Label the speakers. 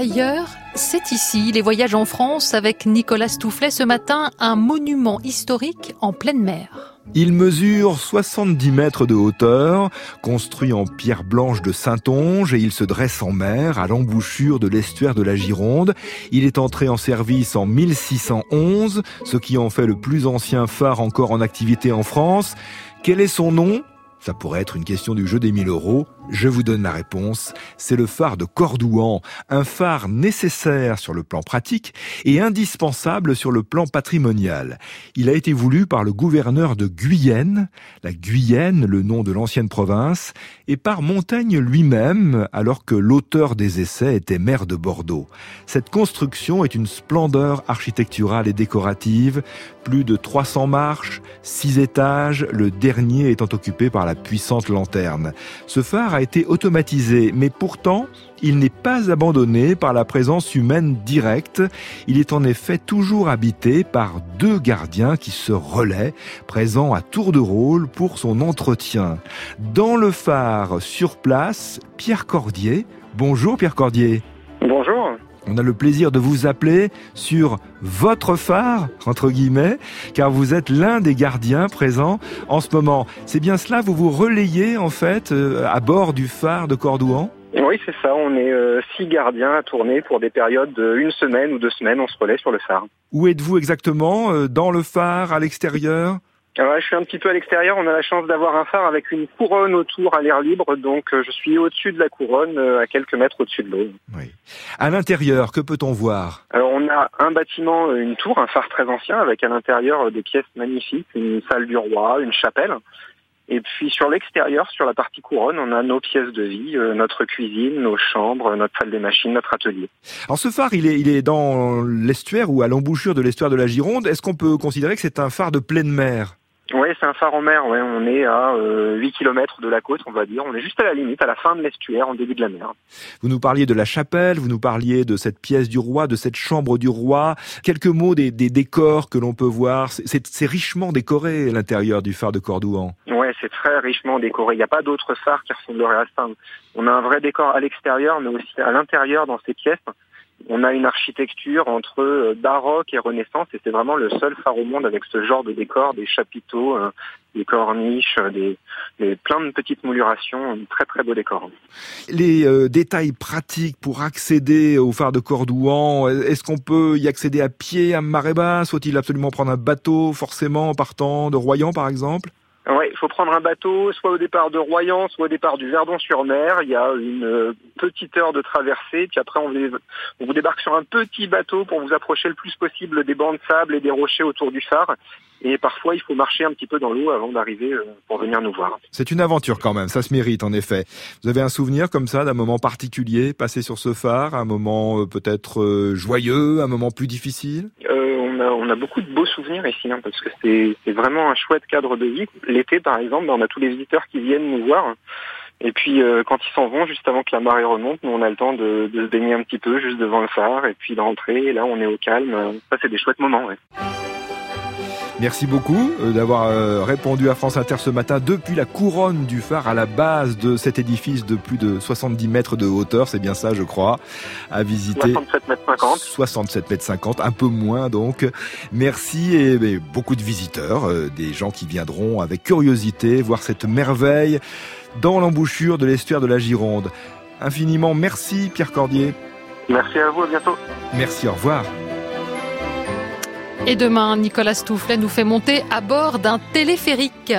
Speaker 1: ailleurs, c'est ici. Les voyages en France avec Nicolas Stoufflet ce matin, un monument historique en pleine mer.
Speaker 2: Il mesure 70 mètres de hauteur, construit en pierre blanche de Saintonge et il se dresse en mer à l'embouchure de l'estuaire de la Gironde. Il est entré en service en 1611, ce qui en fait le plus ancien phare encore en activité en France. Quel est son nom? Ça pourrait être une question du jeu des 1000 euros. Je vous donne la réponse. C'est le phare de Cordouan, un phare nécessaire sur le plan pratique et indispensable sur le plan patrimonial. Il a été voulu par le gouverneur de Guyenne, la Guyenne, le nom de l'ancienne province, et par Montaigne lui-même, alors que l'auteur des essais était maire de Bordeaux. Cette construction est une splendeur architecturale et décorative, plus de 300 marches, 6 étages, le dernier étant occupé par la puissante lanterne. Ce phare été automatisé, mais pourtant, il n'est pas abandonné par la présence humaine directe. Il est en effet toujours habité par deux gardiens qui se relaient, présents à tour de rôle pour son entretien. Dans le phare, sur place, Pierre Cordier. Bonjour Pierre Cordier.
Speaker 3: Bonjour.
Speaker 2: On a le plaisir de vous appeler sur votre phare, entre guillemets, car vous êtes l'un des gardiens présents en ce moment. C'est bien cela, vous vous relayez en fait euh, à bord du phare de Cordouan?
Speaker 3: Oui, c'est ça, on est euh, six gardiens à tourner pour des périodes d'une semaine ou deux semaines, on se relaie sur le phare.
Speaker 2: Où êtes-vous exactement euh, Dans le phare, à l'extérieur?
Speaker 3: Alors je suis un petit peu à l'extérieur. On a la chance d'avoir un phare avec une couronne autour à l'air libre, donc euh, je suis au-dessus de la couronne, euh, à quelques mètres au-dessus de l'eau.
Speaker 2: Oui. À l'intérieur, que peut-on voir?
Speaker 3: Alors on a un bâtiment, euh, une tour, un phare très ancien, avec à l'intérieur des pièces magnifiques, une salle du roi, une chapelle. Et puis sur l'extérieur, sur la partie couronne, on a nos pièces de vie, notre cuisine, nos chambres, notre salle des machines, notre atelier.
Speaker 2: Alors ce phare, il est, il est dans l'estuaire ou à l'embouchure de l'estuaire de la Gironde. Est-ce qu'on peut considérer que c'est un phare de pleine mer?
Speaker 3: Oui, c'est un phare en mer. Ouais. On est à euh, 8 km de la côte, on va dire. On est juste à la limite, à la fin de l'estuaire, en début de la mer.
Speaker 2: Vous nous parliez de la chapelle, vous nous parliez de cette pièce du roi, de cette chambre du roi. Quelques mots des, des décors que l'on peut voir. C'est richement décoré l'intérieur du phare de Cordouan.
Speaker 3: Ouais, c'est très richement décoré. Il n'y a pas d'autres phares qui ressembleraient à ça. On a un vrai décor à l'extérieur, mais aussi à l'intérieur dans ces pièces on a une architecture entre euh, baroque et renaissance et c'est vraiment le seul phare au monde avec ce genre de décor, des chapiteaux, euh, des corniches, euh, des, des, plein de petites moulurations, un très très beau décor.
Speaker 2: Les détails pratiques pour accéder au phare de Cordouan, est-ce qu'on peut y accéder à pied à marée basse? Faut-il absolument prendre un bateau forcément en partant de Royan par exemple?
Speaker 3: Oui, il faut prendre un bateau, soit au départ de Royan, soit au départ du Verdon-sur-Mer. Il y a une euh, petite heure de traversée, puis après on vous, débarque sur un petit bateau pour vous approcher le plus possible des bancs de sable et des rochers autour du phare. Et parfois, il faut marcher un petit peu dans l'eau avant d'arriver euh, pour venir nous voir.
Speaker 2: C'est une aventure quand même, ça se mérite en effet. Vous avez un souvenir comme ça d'un moment particulier passé sur ce phare, un moment euh, peut-être joyeux, un moment plus difficile?
Speaker 3: On a, beaucoup de beaux souvenirs ici, hein, parce que c'est vraiment un chouette cadre de vie. L'été, par exemple, ben, on a tous les visiteurs qui viennent nous voir. Et puis euh, quand ils s'en vont, juste avant que la marée remonte, nous on a le temps de, se baigner un petit peu juste devant le phare et puis d'entrer. Et là on est au calme. Ça c'est des chouettes moments.
Speaker 2: Merci beaucoup euh, d'avoir euh, répondu à France Inter ce matin depuis la couronne du phare à la base de cet édifice de plus de 70 mètres de hauteur, c'est bien ça je crois, à visiter.
Speaker 3: 67 mètres 50.
Speaker 2: 67 mètres 50, un peu moins donc. Merci et, beaucoup de visiteurs, euh, des gens qui viendront avec curiosité voir cette merveille dans l'embouchure de l'estuaire de la Gironde. Infiniment merci Pierre Cordier.
Speaker 3: Merci à vous, à bientôt.
Speaker 2: Merci, au revoir.
Speaker 1: Et demain, Nicolas Stoufflet nous fait monter à bord d'un téléphérique.